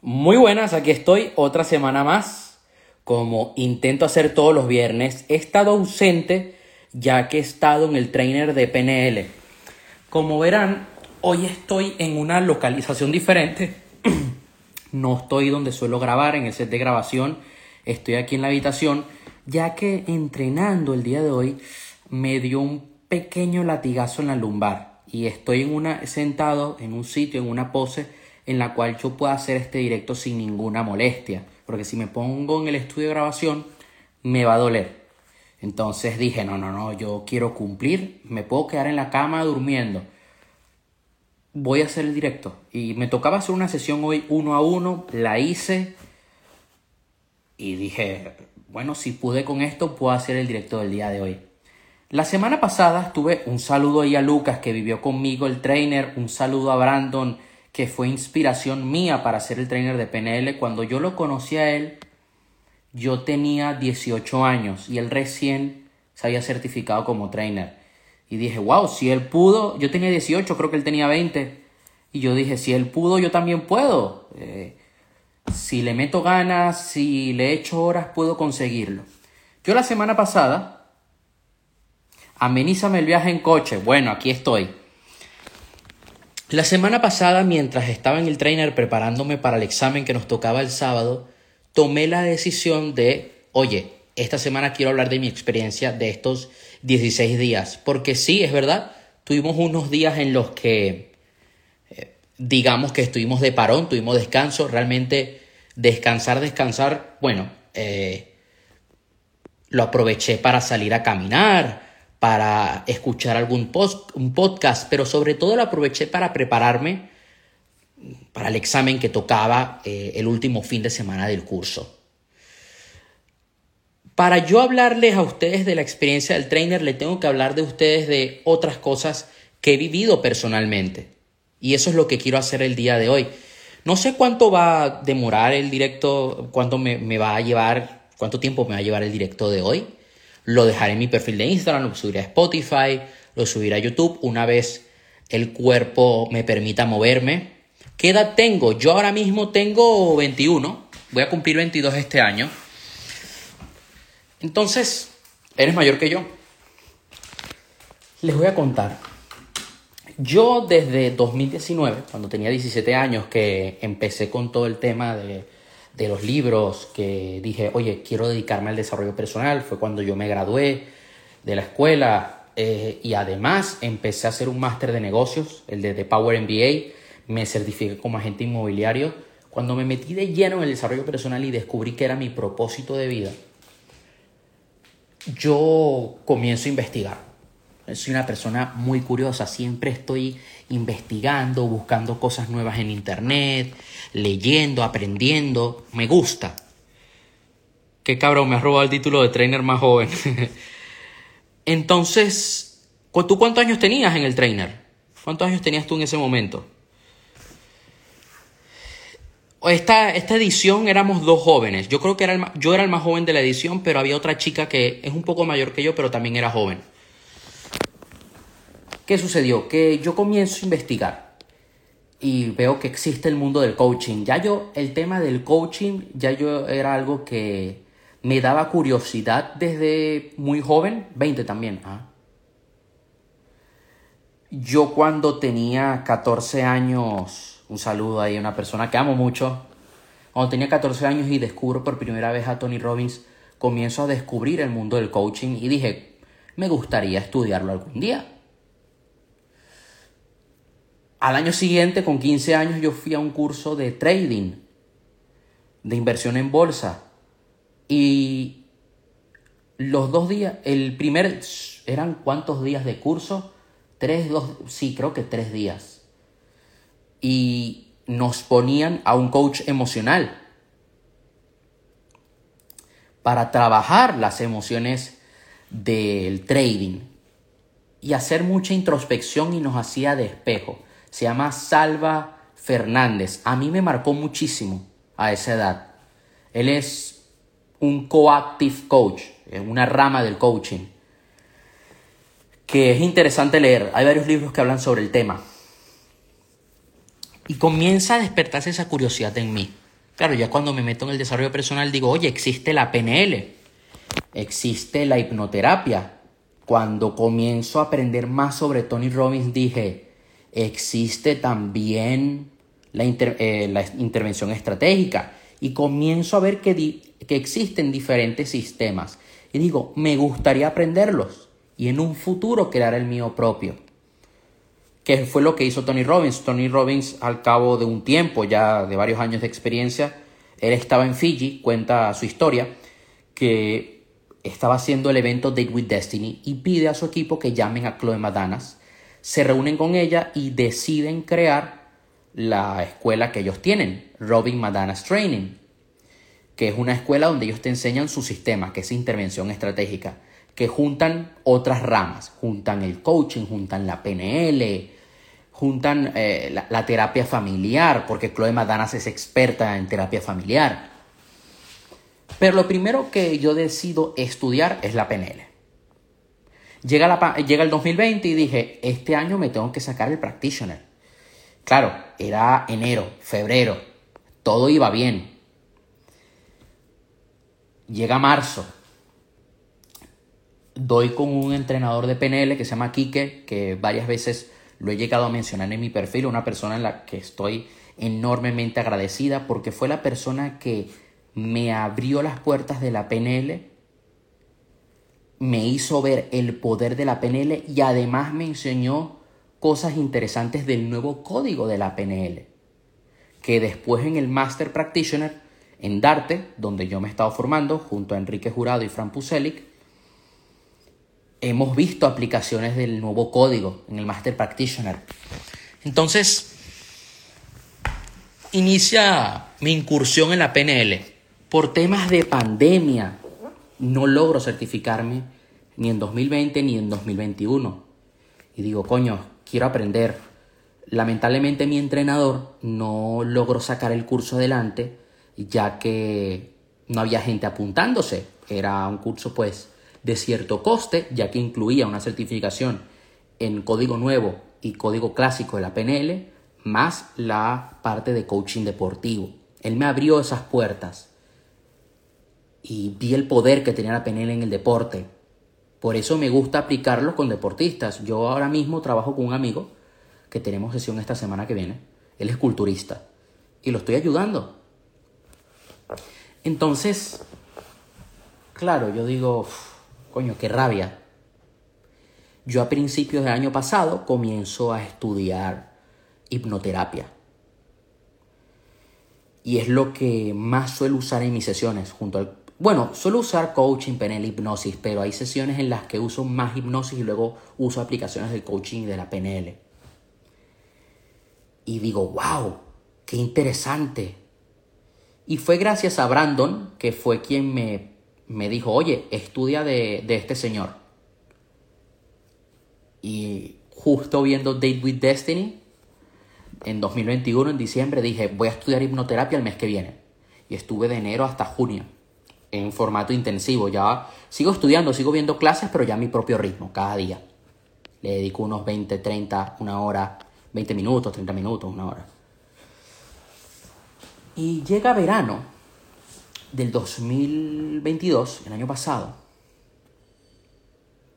Muy buenas, aquí estoy otra semana más. Como intento hacer todos los viernes, he estado ausente ya que he estado en el trainer de PNL. Como verán, hoy estoy en una localización diferente. no estoy donde suelo grabar, en el set de grabación. Estoy aquí en la habitación, ya que entrenando el día de hoy me dio un pequeño latigazo en la lumbar y estoy en una sentado en un sitio, en una pose en la cual yo pueda hacer este directo sin ninguna molestia, porque si me pongo en el estudio de grabación me va a doler. Entonces dije, no, no, no, yo quiero cumplir, me puedo quedar en la cama durmiendo. Voy a hacer el directo. Y me tocaba hacer una sesión hoy uno a uno, la hice y dije, bueno, si pude con esto, puedo hacer el directo del día de hoy. La semana pasada tuve un saludo ahí a Lucas que vivió conmigo el trainer, un saludo a Brandon que fue inspiración mía para ser el trainer de PNL. Cuando yo lo conocí a él, yo tenía 18 años y él recién se había certificado como trainer. Y dije, wow, si él pudo, yo tenía 18, creo que él tenía 20. Y yo dije, si él pudo, yo también puedo. Eh, si le meto ganas, si le echo horas, puedo conseguirlo. Yo la semana pasada, amenízame el viaje en coche. Bueno, aquí estoy. La semana pasada, mientras estaba en el trainer preparándome para el examen que nos tocaba el sábado, tomé la decisión de, oye, esta semana quiero hablar de mi experiencia de estos 16 días, porque sí, es verdad, tuvimos unos días en los que, eh, digamos que estuvimos de parón, tuvimos descanso, realmente descansar, descansar, bueno, eh, lo aproveché para salir a caminar, para escuchar algún post, un podcast, pero sobre todo lo aproveché para prepararme para el examen que tocaba eh, el último fin de semana del curso. Para yo hablarles a ustedes de la experiencia del trainer, le tengo que hablar de ustedes de otras cosas que he vivido personalmente. Y eso es lo que quiero hacer el día de hoy. No sé cuánto va a demorar el directo, cuánto me, me va a llevar, cuánto tiempo me va a llevar el directo de hoy. Lo dejaré en mi perfil de Instagram, lo subiré a Spotify, lo subiré a YouTube una vez el cuerpo me permita moverme. ¿Qué edad tengo? Yo ahora mismo tengo 21, voy a cumplir 22 este año. Entonces, eres mayor que yo. Les voy a contar. Yo desde 2019, cuando tenía 17 años, que empecé con todo el tema de de los libros que dije, oye, quiero dedicarme al desarrollo personal, fue cuando yo me gradué de la escuela eh, y además empecé a hacer un máster de negocios, el de The Power MBA, me certifiqué como agente inmobiliario. Cuando me metí de lleno en el desarrollo personal y descubrí que era mi propósito de vida, yo comienzo a investigar. Soy una persona muy curiosa, siempre estoy investigando, buscando cosas nuevas en internet, leyendo, aprendiendo. Me gusta. Qué cabrón, me has robado el título de trainer más joven. Entonces, ¿tú cuántos años tenías en el trainer? ¿Cuántos años tenías tú en ese momento? Esta, esta edición éramos dos jóvenes. Yo creo que era yo era el más joven de la edición, pero había otra chica que es un poco mayor que yo, pero también era joven. ¿Qué sucedió? Que yo comienzo a investigar y veo que existe el mundo del coaching. Ya yo, el tema del coaching, ya yo era algo que me daba curiosidad desde muy joven, 20 también. ¿ah? Yo cuando tenía 14 años, un saludo ahí a una persona que amo mucho, cuando tenía 14 años y descubro por primera vez a Tony Robbins, comienzo a descubrir el mundo del coaching y dije, me gustaría estudiarlo algún día. Al año siguiente, con 15 años, yo fui a un curso de trading, de inversión en bolsa. Y los dos días, el primer, ¿eran cuántos días de curso? Tres, dos, sí, creo que tres días. Y nos ponían a un coach emocional para trabajar las emociones del trading y hacer mucha introspección y nos hacía de espejo se llama Salva Fernández. A mí me marcó muchísimo a esa edad. Él es un coactive coach, una rama del coaching, que es interesante leer. Hay varios libros que hablan sobre el tema. Y comienza a despertarse esa curiosidad en mí. Claro, ya cuando me meto en el desarrollo personal digo, oye, existe la PNL, existe la hipnoterapia. Cuando comienzo a aprender más sobre Tony Robbins dije, existe también la, eh, la intervención estratégica y comienzo a ver que, que existen diferentes sistemas. Y digo, me gustaría aprenderlos y en un futuro crear el mío propio que fue lo que hizo Tony Robbins. Tony Robbins, al cabo de un tiempo, ya de varios años de experiencia, él estaba en Fiji, cuenta su historia, que estaba haciendo el evento Date with Destiny y pide a su equipo que llamen a Chloe Madanas. Se reúnen con ella y deciden crear la escuela que ellos tienen, Robin Madanas Training, que es una escuela donde ellos te enseñan su sistema, que es intervención estratégica, que juntan otras ramas, juntan el coaching, juntan la PNL, juntan eh, la, terapia familiar, porque Chloe Madanas es experta en terapia familiar. Pero lo primero que yo decido estudiar es la PNL. Llega, la, llega el 2020 y dije, este año me tengo que sacar el practitioner. Claro, era enero, febrero, todo iba bien. Llega marzo, doy con un entrenador de PNL que se llama Kike, que varias veces lo he llegado a mencionar en mi perfil, una persona en la que estoy enormemente agradecida porque fue la persona que me abrió las puertas de la PNL, me hizo ver el poder de la PNL y además me enseñó cosas interesantes del nuevo código de la PNL, que después en el Master Practitioner en Darte, donde yo me he estado formando junto a Enrique Jurado y Fran Puselic, hemos visto aplicaciones del nuevo código en el Master Practitioner. Entonces, inicia mi incursión en la PNL. Por temas de pandemia, no logro certificarme ni en 2020 ni en 2021. Y digo, coño, quiero aprender. Lamentablemente mi entrenador no logró sacar el curso adelante ya que no había gente apuntándose. Era un curso pues de cierto coste, ya que incluía una certificación en código nuevo y código clásico de la PNL, más la parte de coaching deportivo. Él me abrió esas puertas y vi el poder que tenía la PNL en el deporte. Por eso me gusta aplicarlo con deportistas. Yo ahora mismo trabajo con un amigo que tenemos sesión esta semana que viene. Él es culturista y lo estoy ayudando. Entonces, claro, yo digo, Coño, qué rabia. Yo a principios del año pasado comienzo a estudiar hipnoterapia. Y es lo que más suelo usar en mis sesiones junto al bueno, suelo usar coaching, PNL, hipnosis, pero hay sesiones en las que uso más hipnosis y luego uso aplicaciones del coaching y de la PNL. Y digo, wow, qué interesante. Y fue gracias a Brandon, que fue quien me me dijo, oye, estudia de, este señor. Y justo viendo Date with Destiny, en 2021, en diciembre, dije, voy a estudiar hipnoterapia el mes que viene. Y estuve de enero hasta junio, en formato intensivo. Ya sigo estudiando, sigo viendo clases, pero ya a mi propio ritmo, cada día. Le dedico unos 20, 30, una hora, 20 minutos, 30 minutos, una hora. Y llega verano del 2022, el año pasado,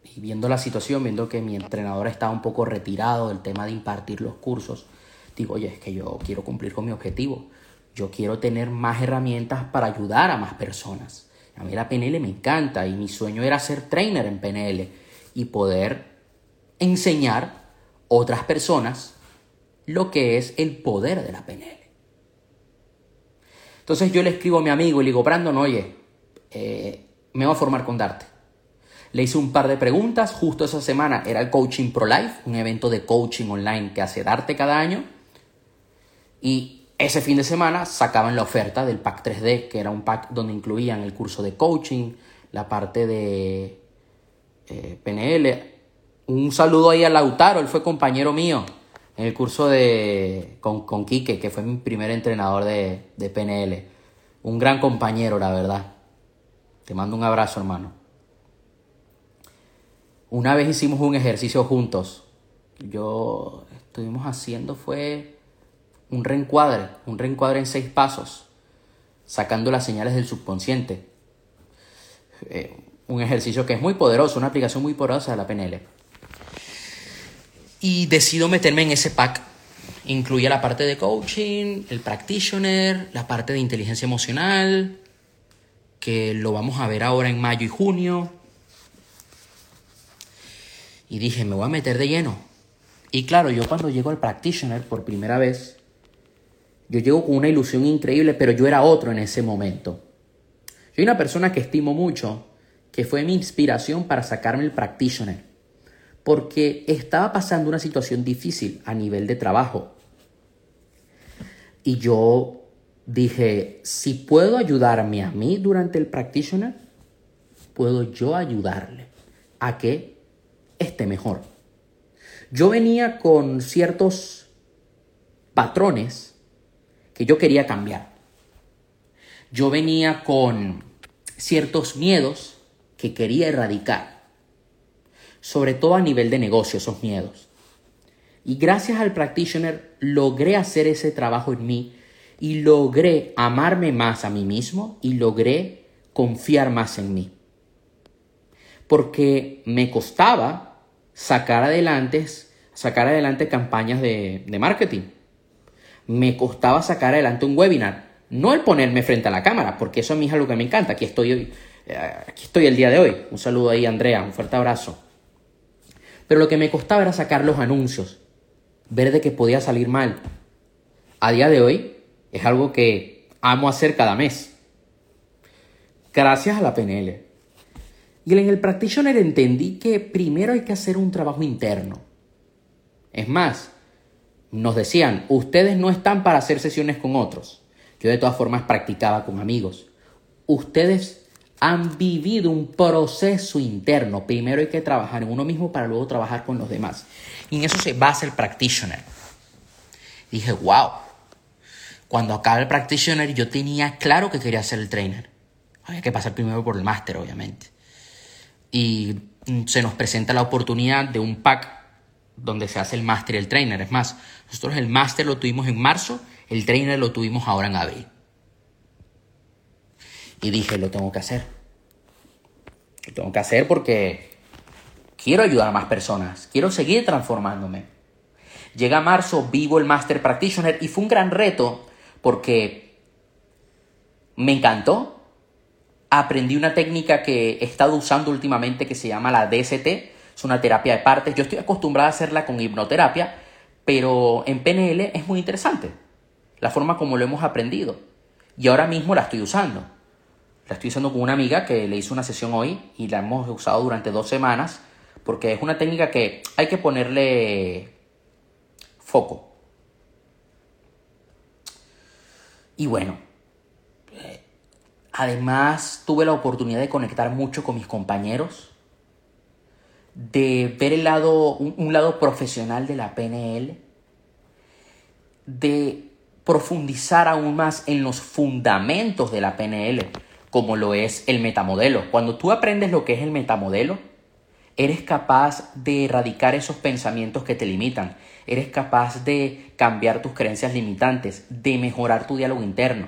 y viendo la situación, viendo que mi entrenador estaba un poco retirado del tema de impartir los cursos, digo, oye, es que yo quiero cumplir con mi objetivo. Yo quiero tener más herramientas para ayudar a más personas. A mí la PNL me encanta y mi sueño era ser trainer en PNL y poder enseñar a otras personas lo que es el poder de la PNL. Entonces yo le escribo a mi amigo y le digo, Brandon, oye, eh, me voy a formar con Darte. Le hice un par de preguntas, justo esa semana era el Coaching Pro Life, un evento de coaching online que hace Darte cada año. Y ese fin de semana sacaban la oferta del pack 3D, que era un pack donde incluían el curso de coaching, la parte de eh, PNL. Un saludo ahí a Lautaro, él fue compañero mío en el curso de, con, con Quique, que fue mi primer entrenador de, de PNL. Un gran compañero, la verdad. Te mando un abrazo, hermano. Una vez hicimos un ejercicio juntos. Yo estuvimos haciendo fue un reencuadre, un reencuadre en seis pasos. sacando las señales del subconsciente. Eh, un ejercicio que es muy poderoso, una aplicación muy poderosa de la PNL. Y decido meterme en ese pack. Incluye la parte de coaching, el practitioner, la parte de inteligencia emocional, que lo vamos a ver ahora en mayo y junio. Y dije, me voy a meter de lleno. Y claro, yo cuando llego al practitioner por primera vez, yo llego con una ilusión increíble, pero yo era otro en ese momento. Yo una persona que estimo mucho, que fue mi inspiración para sacarme el practitioner, porque estaba pasando una situación difícil a nivel de trabajo. Y yo dije, si puedo ayudarme a mí durante el practitioner, puedo yo ayudarle a que esté mejor. Yo venía con ciertos patrones que yo quería cambiar. Yo venía con ciertos miedos que quería erradicar, sobre todo a nivel de negocio, esos miedos. Y gracias al practitioner logré hacer ese trabajo en mí y logré amarme más a mí mismo y logré confiar más en mí. Porque me costaba sacar adelante, sacar adelante campañas de, de marketing. Me costaba sacar adelante un webinar. No el ponerme frente a la cámara, porque eso a mí es algo que me encanta. Aquí estoy, eh, aquí estoy el día de hoy. Un saludo ahí, Andrea. Un fuerte abrazo. Pero lo que me costaba era sacar los anuncios. Ver de que podía salir mal. A día de hoy es algo que amo hacer cada mes. Gracias a la PNL. Y en el Practitioner entendí que primero hay que hacer un trabajo interno. Es más, nos decían, ustedes no están para hacer sesiones con otros. Yo de todas formas practicaba con amigos. Ustedes han vivido un proceso interno. Primero hay que trabajar en uno mismo para luego trabajar con los demás. Y en eso se basa el practitioner. dije, wow. Cuando acaba el practitioner yo tenía claro que quería ser el trainer. Había que pasar primero por el máster, obviamente y mm, se nos presenta la oportunidad de un pack donde se hace el máster y el trainer. Es más, nosotros el máster lo tuvimos en marzo, el trainer lo tuvimos ahora en abril. Y dije, lo tengo que hacer. Lo tengo que hacer porque quiero ayudar a más personas, quiero seguir transformándome. Llega marzo, vivo el Master Practitioner y fue un gran reto porque me encantó, aprendí una técnica que he estado usando últimamente que se llama la DST. Es una terapia de partes. Yo estoy acostumbrada a hacerla con hipnoterapia, pero en PNL es muy interesante la forma como lo hemos aprendido. Y ahora mismo la estoy usando. La estoy usando con una amiga que le hizo una sesión hoy y la hemos usado durante dos semanas porque es una técnica que hay que ponerle foco. Y bueno, Además, tuve la oportunidad de conectar mucho con mis compañeros, de ver el lado, un, lado profesional de la PNL, de profundizar aún más en los fundamentos de la PNL, como lo es el metamodelo. Cuando tú aprendes lo que es el metamodelo, eres capaz de erradicar esos pensamientos que te limitan, eres capaz de cambiar tus creencias limitantes, de mejorar tu diálogo interno.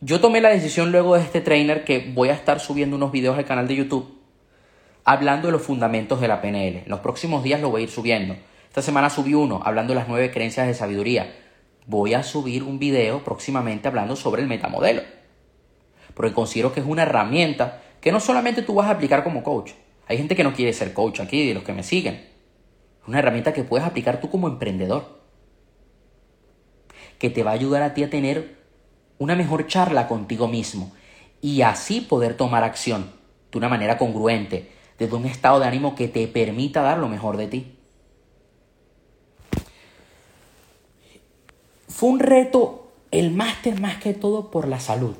Yo tomé la decisión luego de este trainer que voy a estar subiendo unos videos al canal de YouTube hablando de los fundamentos de la PNL. En los próximos días lo voy a ir subiendo. Esta semana subí uno hablando de las nueve creencias de sabiduría. Voy a subir un video próximamente hablando sobre el metamodelo. Porque considero que es una herramienta que no solamente tú vas a aplicar como coach. Hay gente que no quiere ser coach aquí, de los que me siguen. Es una herramienta que puedes aplicar tú como emprendedor. Que te va a ayudar a ti a tener una mejor charla contigo mismo y así poder tomar acción de una manera congruente, desde un estado de ánimo que te permita dar lo mejor de ti. Fue un reto el máster más que todo por la salud,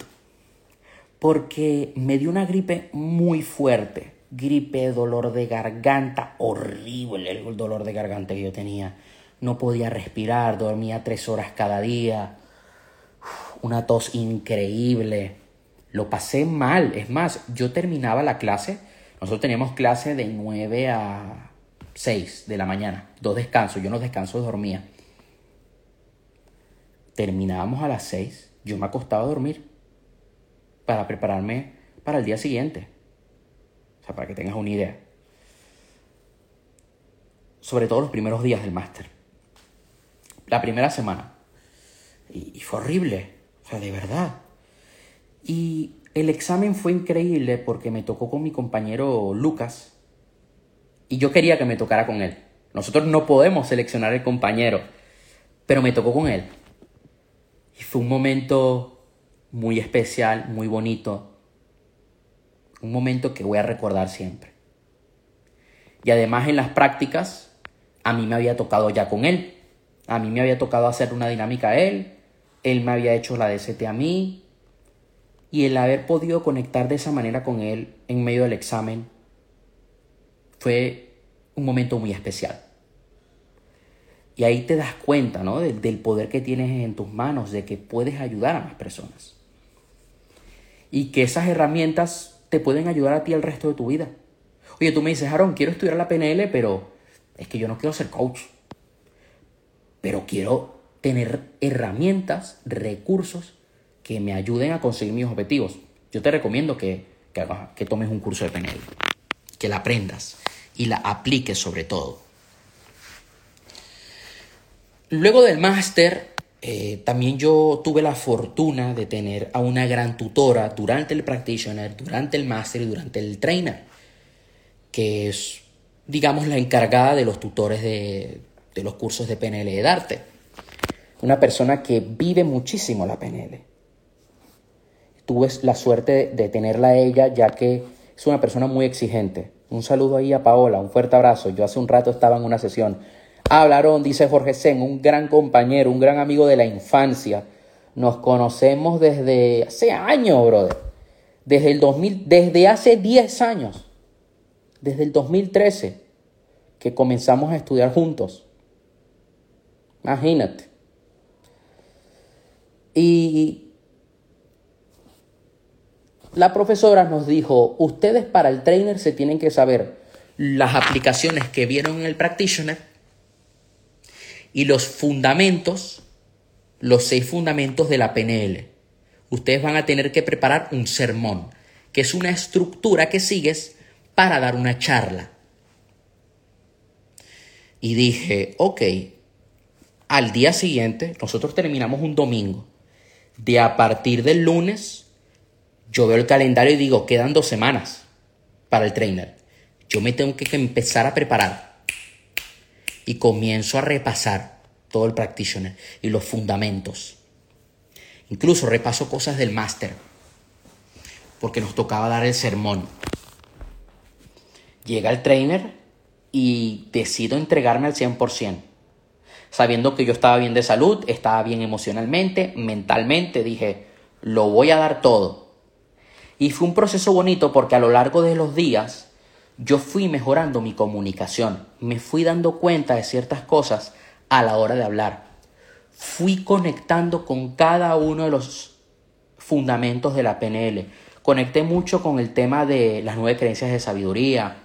porque me dio una gripe muy fuerte, gripe, dolor de garganta, horrible el dolor de garganta que yo tenía. No podía respirar, dormía tres horas cada día una tos increíble. Lo pasé mal. Es más, yo terminaba la clase. Nosotros teníamos clase de 9 a 6 de la mañana. Dos descansos. Yo no descanso, dormía. Terminábamos a las 6. yo me acostaba a dormir para prepararme para el día siguiente. O sea, para que tengas una idea. Sobre todo los primeros días del máster. La primera semana. Y, fue horrible. O sea, de verdad. Y el examen fue increíble porque me tocó con mi compañero Lucas. Y yo quería que me tocara con él. Nosotros no podemos seleccionar el compañero. Pero me tocó con él. Y fue un momento muy especial, muy bonito. Un momento que voy a recordar siempre. Y además en las prácticas, a mí me había tocado ya con él. A mí me había tocado hacer una dinámica a él. Él me había hecho la DCT a mí. Y el haber podido conectar de esa manera con él en medio del examen fue un momento muy especial. Y ahí te das cuenta ¿no? del, poder que tienes en tus manos, de que puedes ayudar a más personas. Y que esas herramientas te pueden ayudar a ti el resto de tu vida. Oye, tú me dices, Aaron, quiero estudiar la PNL, pero es que yo no quiero ser coach. Pero quiero tener herramientas, recursos que me ayuden a conseguir mis objetivos. Yo te recomiendo que, que, tomes un curso de PNL, que la aprendas y la apliques sobre todo. Luego del máster, eh, también yo tuve la fortuna de tener a una gran tutora durante el practitioner, durante el máster y durante el trainer, que es, digamos, la encargada de los tutores de, los cursos de PNL de Darte. Una persona que vive muchísimo la PNL. Tuve la suerte de tenerla a ella, ya que es una persona muy exigente. Un saludo ahí a Paola, un fuerte abrazo. Yo hace un rato estaba en una sesión Hablaron, dice Jorge Sen, un gran compañero, un gran amigo de la infancia. Nos conocemos desde hace años, brother. Desde el 2000, desde hace 10 años. Desde el 2013 que comenzamos a estudiar juntos. Imagínate. Y la profesora nos dijo, ustedes para el trainer se tienen que saber las aplicaciones que vieron en el practitioner y los fundamentos, los seis fundamentos de la PNL. Ustedes van a tener que preparar un sermón, que es una estructura que sigues para dar una charla. Y dije, ok, al día siguiente, nosotros terminamos un domingo. De a partir del lunes, yo veo el calendario y digo, quedan dos semanas para el trainer. Yo me tengo que empezar a preparar y comienzo a repasar todo el practitioner y los fundamentos. Incluso repaso cosas del máster, porque nos tocaba dar el sermón. Llega el trainer y decido entregarme al 100%, sabiendo que yo estaba bien de salud, estaba bien emocionalmente, mentalmente, dije, lo voy a dar todo. Y fue un proceso bonito porque a lo largo de los días yo fui mejorando mi comunicación, me fui dando cuenta de ciertas cosas a la hora de hablar, fui conectando con cada uno de los fundamentos de la PNL, conecté mucho con el tema de las nueve creencias de sabiduría,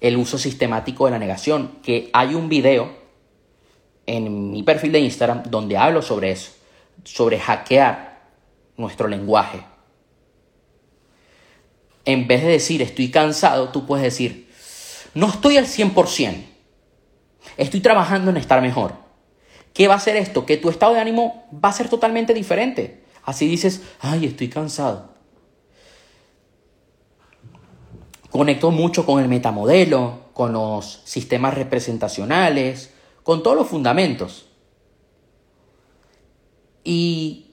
el uso sistemático de la negación, que hay un video en mi perfil de Instagram donde hablo sobre eso, sobre hackear nuestro lenguaje en vez de decir estoy cansado, tú puedes decir, no estoy al 100%, estoy trabajando en estar mejor. ¿Qué va a hacer esto? Que tu estado de ánimo va a ser totalmente diferente. Así dices, ay, estoy cansado. Conecto mucho con el metamodelo, con los sistemas representacionales, con todos los fundamentos. Y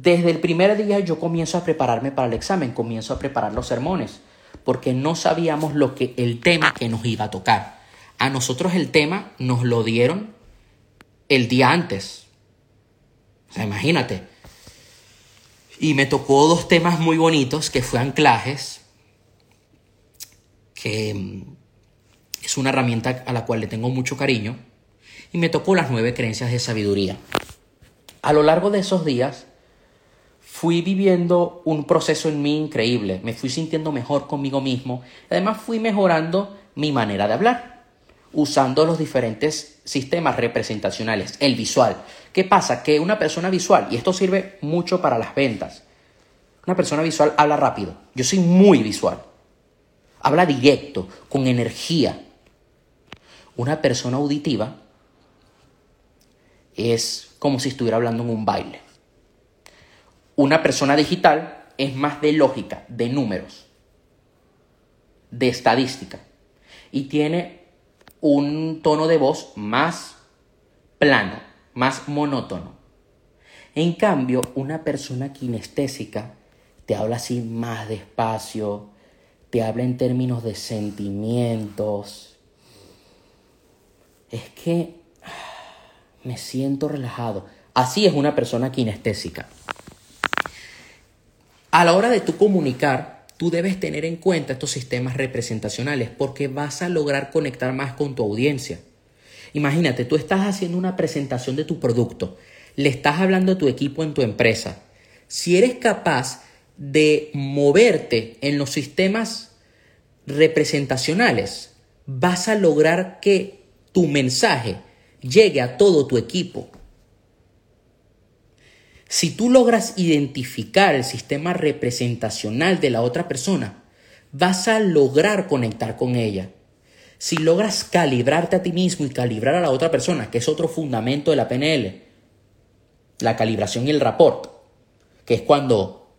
desde el primer día yo comienzo a prepararme para el examen, comienzo a preparar los sermones, porque no sabíamos lo que el tema que nos iba a tocar. A nosotros el tema nos lo dieron el día antes. O sea, imagínate. Y me tocó dos temas muy bonitos que fue anclajes, que mm, es una herramienta a la cual le tengo mucho cariño, y me tocó las nueve creencias de sabiduría. A lo largo de esos días fui viviendo un proceso en mí increíble, me fui sintiendo mejor conmigo mismo, además fui mejorando mi manera de hablar. usando los diferentes sistemas representacionales, el visual. ¿Qué pasa? Que una persona visual, y esto sirve mucho para las ventas, una persona visual habla rápido. Yo soy muy visual. Habla directo, con energía. Una persona auditiva es como si estuviera hablando en un baile. Una persona digital es más de lógica, de números, de estadística. Y tiene un tono de voz más plano, más monótono. En cambio, una persona kinestésica te habla así más despacio, te habla en términos de sentimientos. Es que me siento relajado. Así es una persona kinestésica. A la hora de tú comunicar, tú debes tener en cuenta estos sistemas representacionales porque vas a lograr conectar más con tu audiencia. Imagínate, tú estás haciendo una presentación de tu producto, le estás hablando a tu equipo en tu empresa. Si eres capaz de moverte en los sistemas representacionales, vas a lograr que tu mensaje llegue a todo tu equipo. Si tú logras identificar el sistema representacional de la otra persona, vas a lograr conectar con ella. Si logras calibrarte a ti mismo y calibrar a la otra persona, que es otro fundamento de la PNL, la calibración y el rapport, que es cuando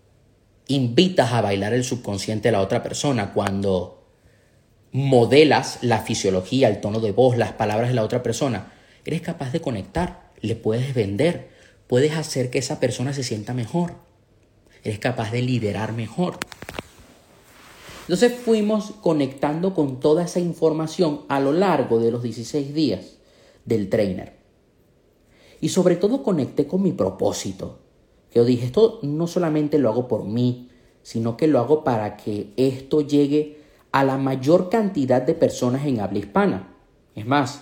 invitas a bailar el subconsciente de la otra persona, cuando modelas la fisiología, el tono de voz, las palabras de la otra persona, eres capaz de conectar, le puedes vender, puedes hacer que esa persona se sienta mejor, eres capaz de liderar mejor. Entonces fuimos conectando con toda esa información a lo largo de los 16 días del trainer. Y sobre todo conecté con mi propósito. Que yo dije, esto no solamente lo hago por mí, sino que lo hago para que esto llegue a la mayor cantidad de personas en habla hispana. Es más,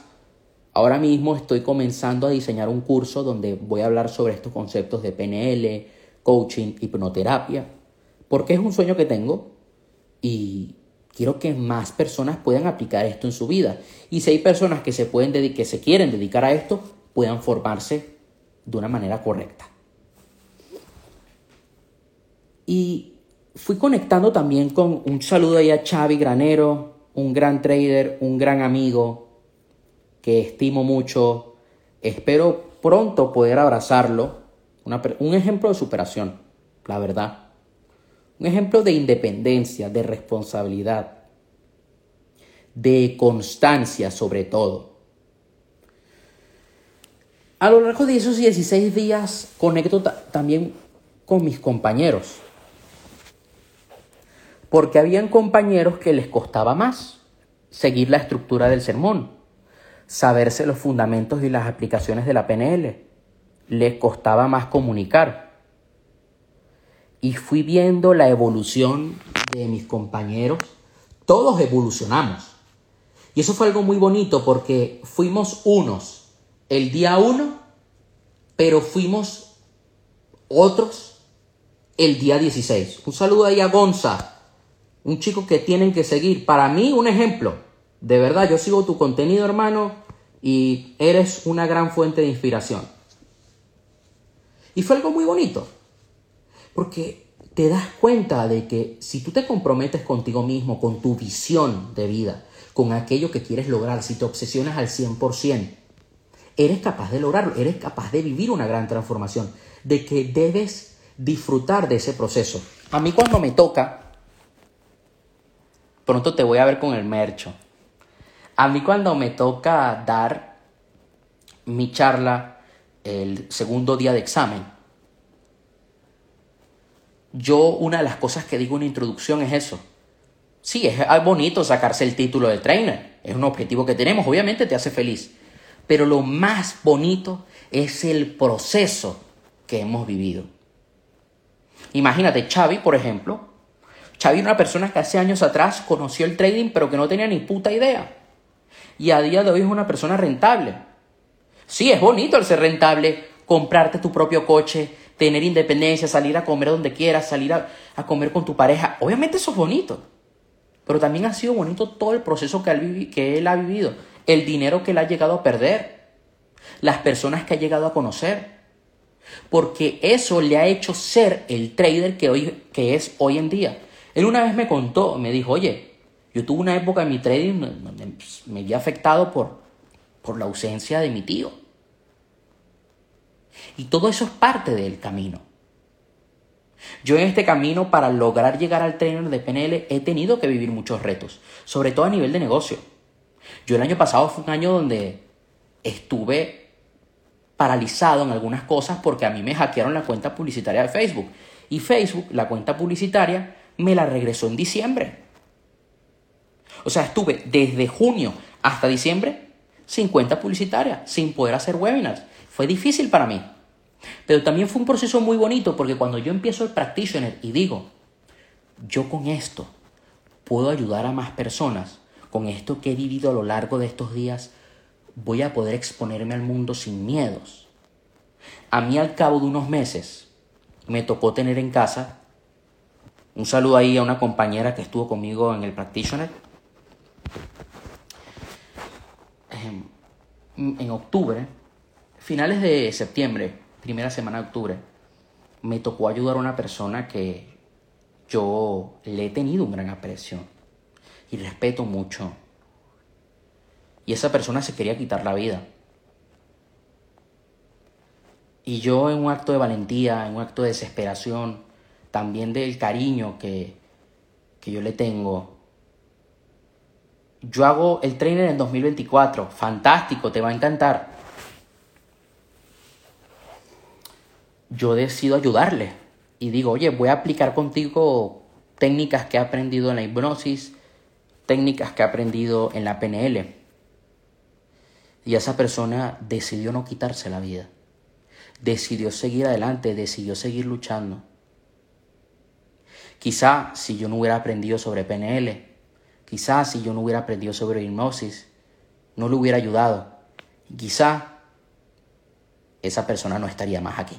Ahora mismo estoy comenzando a diseñar un curso donde voy a hablar sobre estos conceptos de PNL, coaching, hipnoterapia, porque es un sueño que tengo y quiero que más personas puedan aplicar esto en su vida. Y si hay personas que se, pueden que se quieren dedicar a esto, puedan formarse de una manera correcta. Y fui conectando también con un saludo ahí a Xavi Granero, un gran trader, un gran amigo, que estimo mucho. Espero pronto poder abrazarlo. un ejemplo de superación, la verdad. Un ejemplo de independencia, de responsabilidad, de constancia sobre todo. A lo largo de esos 16 días conecto también con mis compañeros. Porque habían compañeros que les costaba más seguir la estructura del sermón saberse los fundamentos y las aplicaciones de la PNL. Le costaba más comunicar. Y fui viendo la evolución de mis compañeros. Todos evolucionamos. Y eso fue algo muy bonito porque fuimos unos el día uno, pero fuimos otros el día 16. Un saludo ahí a Gonza, un chico que tienen que seguir. Para mí, un ejemplo. De verdad, yo sigo tu contenido, hermano, y eres una gran fuente de inspiración. Y fue algo muy bonito, porque te das cuenta de que si tú te comprometes contigo mismo, con tu visión de vida, con aquello que quieres lograr, si te obsesionas al 100%, eres capaz de lograrlo, eres capaz de vivir una gran transformación, de que debes disfrutar de ese proceso. A mí cuando me toca, pronto te voy a ver con el mercho. A mí cuando me toca dar mi charla el segundo día de examen, yo una de las cosas que digo en introducción es eso. Sí, es bonito sacarse el título de trainer, es un objetivo que tenemos, obviamente te hace feliz, pero lo más bonito es el proceso que hemos vivido. Imagínate, Xavi, por ejemplo, Xavi era una persona que hace años atrás conoció el trading pero que no tenía ni puta idea y a día de hoy es una persona rentable. Sí, es bonito el ser rentable, comprarte tu propio coche, tener independencia, salir a comer donde quieras, salir a, comer con tu pareja. Obviamente eso es bonito. Pero también ha sido bonito todo el proceso que él, que él ha vivido. el dinero que él ha llegado a perder, las personas que ha llegado a conocer, porque eso le ha hecho ser el trader que, hoy, que es hoy en día. Él una vez me contó, me dijo, oye, yo tuve una época en mi trading donde me vi afectado por, por la ausencia de mi tío. Y todo eso es parte del camino. Yo en este camino, para lograr llegar al trainer de PNL, he tenido que vivir muchos retos, sobre todo a nivel de negocio. Yo el año pasado fue un año donde estuve paralizado en algunas cosas porque a mí me hackearon la cuenta publicitaria de Facebook. Y Facebook, la cuenta publicitaria, me la regresó en diciembre. O sea, estuve desde junio hasta diciembre sin cuenta publicitaria, sin poder hacer webinars. Fue difícil para mí. Pero también fue un proceso muy bonito porque cuando yo empiezo el practitioner y digo, yo con esto puedo ayudar a más personas, con esto que he vivido a lo largo de estos días, voy a poder exponerme al mundo sin miedos. A mí al cabo de unos meses me tocó tener en casa un saludo ahí a una compañera que estuvo conmigo en el practitioner. En octubre, finales de septiembre, primera semana de octubre, me tocó ayudar a una persona que yo le he tenido un gran aprecio y respeto mucho. Y esa persona se quería quitar la vida. Y yo en un acto de valentía, en un acto de desesperación, también del cariño que, que yo le tengo, yo hago el trainer en 2024, fantástico, te va a encantar. yo decido ayudarle y digo, oye, voy a aplicar contigo técnicas que he aprendido en la hipnosis, técnicas que he aprendido en la PNL. Y esa persona decidió no quitarse la vida. Decidió seguir adelante, decidió seguir luchando. Quizá si yo no hubiera aprendido sobre PNL, quizá si yo no hubiera aprendido sobre hipnosis, no le hubiera ayudado. Quizá esa persona no estaría más aquí.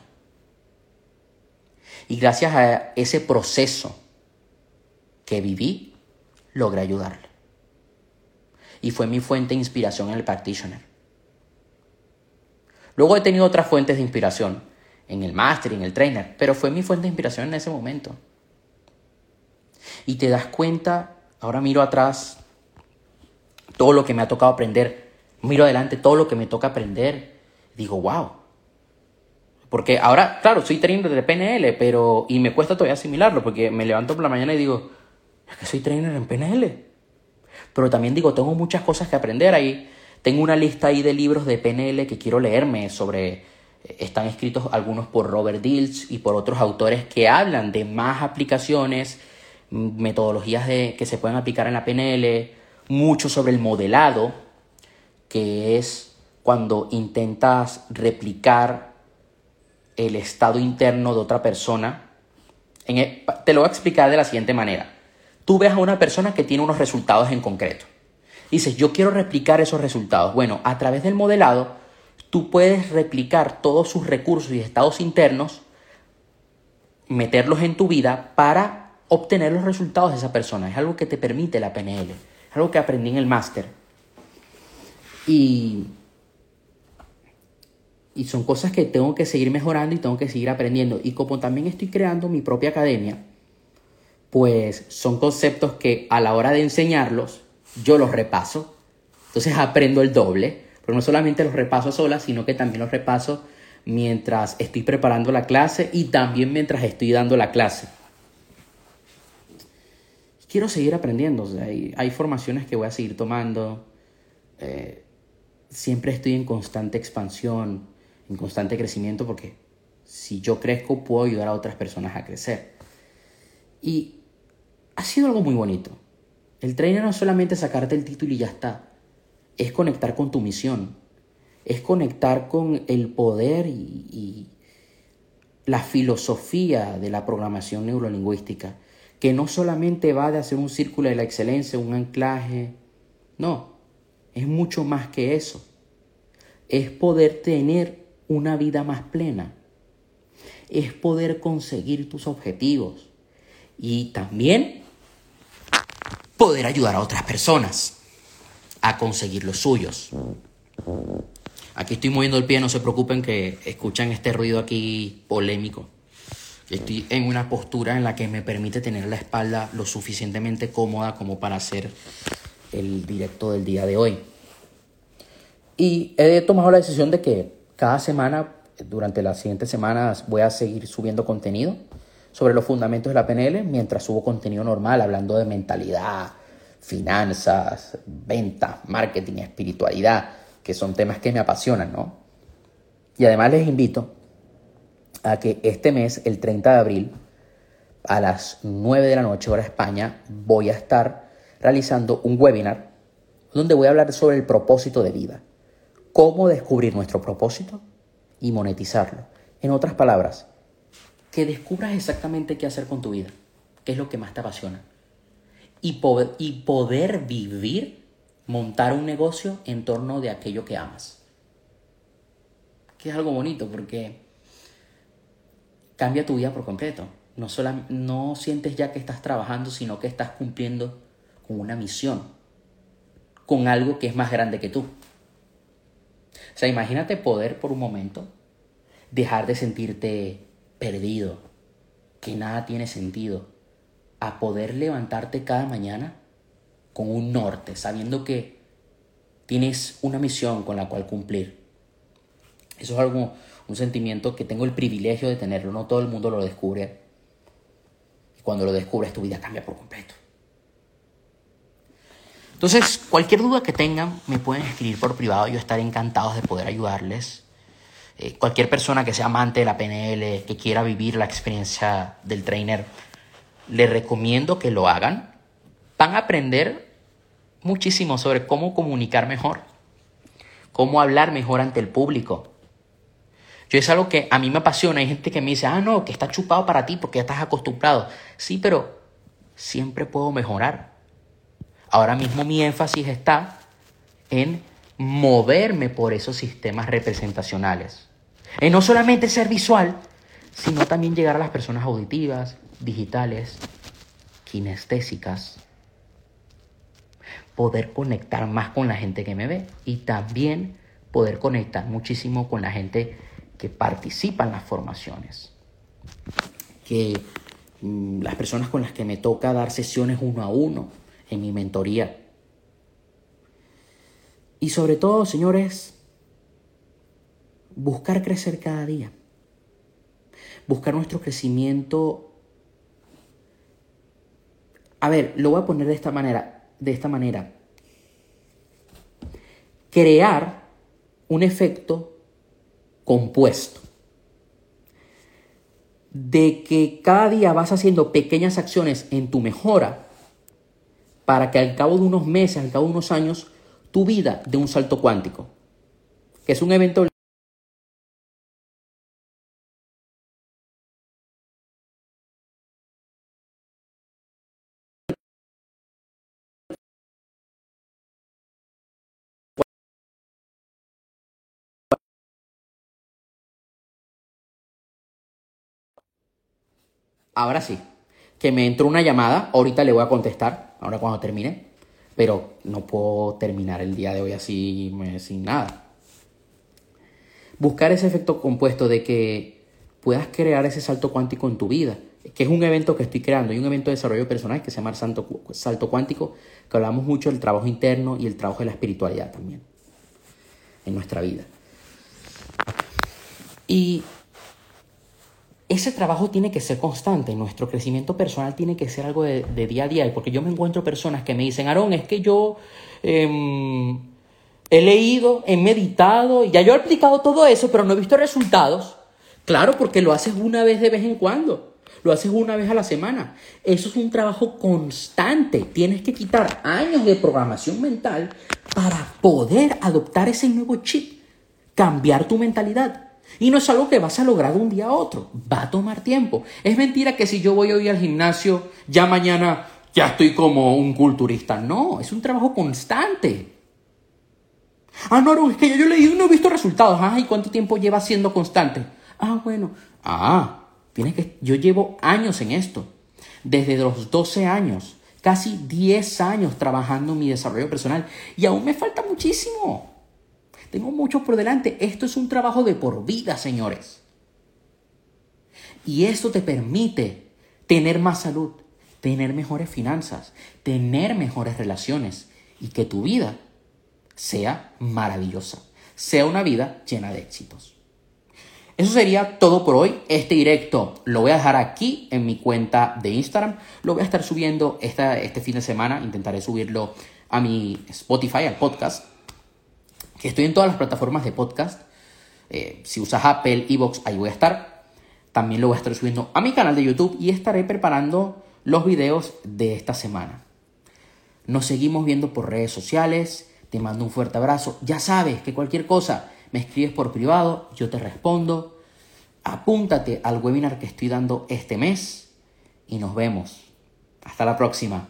Y gracias a ese proceso que viví, logré ayudarle. Y fue mi fuente de inspiración en el practitioner. Luego he tenido otras fuentes de inspiración, en el máster, en el trainer, pero fue mi fuente de inspiración en ese momento. Y te das cuenta, ahora miro atrás, todo lo que me ha tocado aprender, miro adelante todo lo que me toca aprender, digo, wow, porque ahora, claro, soy trainer de PNL, pero. Y me cuesta todavía asimilarlo, porque me levanto por la mañana y digo, es que soy trainer en PNL. Pero también digo, tengo muchas cosas que aprender ahí. Tengo una lista ahí de libros de PNL que quiero leerme sobre. Están escritos algunos por Robert Dills y por otros autores que hablan de más aplicaciones, metodologías de, que se pueden aplicar en la PNL, mucho sobre el modelado, que es cuando intentas replicar el estado interno de otra persona. En te lo voy a explicar de la siguiente manera. Tú ves a una persona que tiene unos resultados en concreto. Dices, yo quiero replicar esos resultados. Bueno, a través del modelado, tú puedes replicar todos sus recursos y estados internos, meterlos en tu vida para obtener los resultados de esa persona. Es algo que te permite la PNL. Es algo que aprendí en el máster. Y y son cosas que tengo que seguir mejorando y tengo que seguir aprendiendo. Y como también estoy creando mi propia academia, pues son conceptos que a la hora de enseñarlos, yo los repaso. Entonces aprendo el doble. Pero no solamente los repaso sola, sino que también los repaso mientras estoy preparando la clase y también mientras estoy dando la clase. Quiero seguir aprendiendo. hay, formaciones que voy a seguir tomando. Eh, siempre estoy en constante expansión en constante crecimiento porque si yo crezco puedo ayudar a otras personas a crecer. Y ha sido algo muy bonito. El trainer no es solamente sacarte el título y ya está. Es conectar con tu misión. Es conectar con el poder y, y la filosofía de la programación neurolingüística. Que no solamente va de hacer un círculo de la excelencia, un anclaje. No, es mucho más que eso. Es poder tener una vida más plena. Es poder conseguir tus objetivos y también poder ayudar a otras personas. a conseguir los suyos. Aquí estoy moviendo el pie, no se preocupen que escuchan este ruido aquí polémico. Estoy en una postura en la que me permite tener la espalda lo suficientemente cómoda como para hacer el directo del día de hoy. Y he tomado la decisión de que cada semana, durante las siguientes semanas, voy a seguir subiendo contenido sobre los fundamentos de la PNL mientras subo contenido normal, hablando de mentalidad, finanzas, ventas, marketing, espiritualidad, que son temas que me apasionan, ¿no? Y además les invito a que este mes, el 30 de abril, a las 9 de la noche, hora España, voy a estar realizando un webinar donde voy a hablar sobre el propósito de vida, cómo descubrir nuestro propósito y monetizarlo. En otras palabras, que descubras exactamente qué hacer con tu vida, qué es lo que más te apasiona. Y poder, y poder vivir, montar un negocio en torno de aquello que amas. Que es algo bonito porque cambia tu vida por completo. No, no sientes ya que estás trabajando, sino que estás cumpliendo con una misión, con algo que es más grande que tú. O sea, imagínate poder por un momento dejar de sentirte perdido, que nada tiene sentido, a poder levantarte cada mañana con un norte, sabiendo que tienes una misión con la cual cumplir. Eso es algo, un sentimiento que tengo el privilegio de tenerlo, no todo el mundo lo descubre. Y cuando lo descubres tu vida cambia por completo. Entonces, cualquier duda que tengan, me pueden escribir por privado, yo estaré encantado de poder ayudarles. Eh, cualquier persona que sea amante de la PNL, que quiera vivir la experiencia del trainer, le recomiendo que lo hagan. Van a aprender muchísimo sobre cómo comunicar mejor, cómo hablar mejor ante el público. Yo es algo que a mí me apasiona. Hay gente que me dice, ah, no, que está chupado para ti porque ya estás acostumbrado. Sí, pero siempre puedo mejorar. Ahora mismo mi énfasis está en moverme por esos sistemas representacionales. En no solamente ser visual, sino también llegar a las personas auditivas, digitales, kinestésicas. Poder conectar más con la gente que me ve y también poder conectar muchísimo con la gente que participa en las formaciones. Que mm, las personas con las que me toca dar sesiones uno a uno en mi mentoría y sobre todo, señores, buscar crecer cada día. Buscar nuestro crecimiento. A ver, lo voy a poner de esta manera, de esta manera. Crear un efecto compuesto. De que cada día vas haciendo pequeñas acciones en tu mejora para que al cabo de unos meses, al cabo de unos años, tu vida de un salto cuántico, que es un evento Ahora sí, que me entró una llamada, ahorita le voy a contestar, ahora cuando termine pero no puedo terminar el día de hoy así sin nada. Buscar ese efecto compuesto de que puedas crear ese salto cuántico en tu vida, que es un evento que estoy creando, hay un evento de desarrollo personal que se llama Salto, salto Cuántico, que hablamos mucho del trabajo interno y el trabajo de la espiritualidad también en nuestra vida. Y ese trabajo tiene que ser constante, nuestro crecimiento personal tiene que ser algo de, día a día, porque yo me encuentro personas que me dicen, Aarón, es que yo em, he leído, he meditado, ya yo he aplicado todo eso, pero no he visto resultados. Claro, porque lo haces una vez de vez en cuando, lo haces una vez a la semana. Eso es un trabajo constante, tienes que quitar años de programación mental para poder adoptar ese nuevo chip, cambiar tu mentalidad. Y no es algo que vas a lograr de un día a otro. Va a tomar tiempo. Es mentira que si yo voy hoy al gimnasio, ya mañana ya estoy como un culturista. No, es un trabajo constante. Ah, no, es que yo, leí y no he visto resultados. Ah, ¿y cuánto tiempo lleva siendo constante? Ah, bueno. Ah, tienes que. Yo llevo años en esto. Desde los 12 años casi 10 años trabajando en mi desarrollo personal y aún me falta muchísimo. Tengo mucho por delante. Esto es un trabajo de por vida, señores. Y esto te permite tener más salud, tener mejores finanzas, tener mejores relaciones y que tu vida sea maravillosa, sea una vida llena de éxitos. Eso sería todo por hoy. Este directo lo voy a dejar aquí en mi cuenta de Instagram. Lo voy a estar subiendo esta, este fin de semana. Intentaré subirlo a mi Spotify, al podcast Estoy en todas las plataformas de podcast. Eh, si usas Apple, Evox, ahí voy a estar. También lo voy a estar subiendo a mi canal de YouTube y estaré preparando los videos de esta semana. Nos seguimos viendo por redes sociales. Te mando un fuerte abrazo. Ya sabes que cualquier cosa me escribes por privado, yo te respondo. Apúntate al webinar que estoy dando este mes y nos vemos. Hasta la próxima.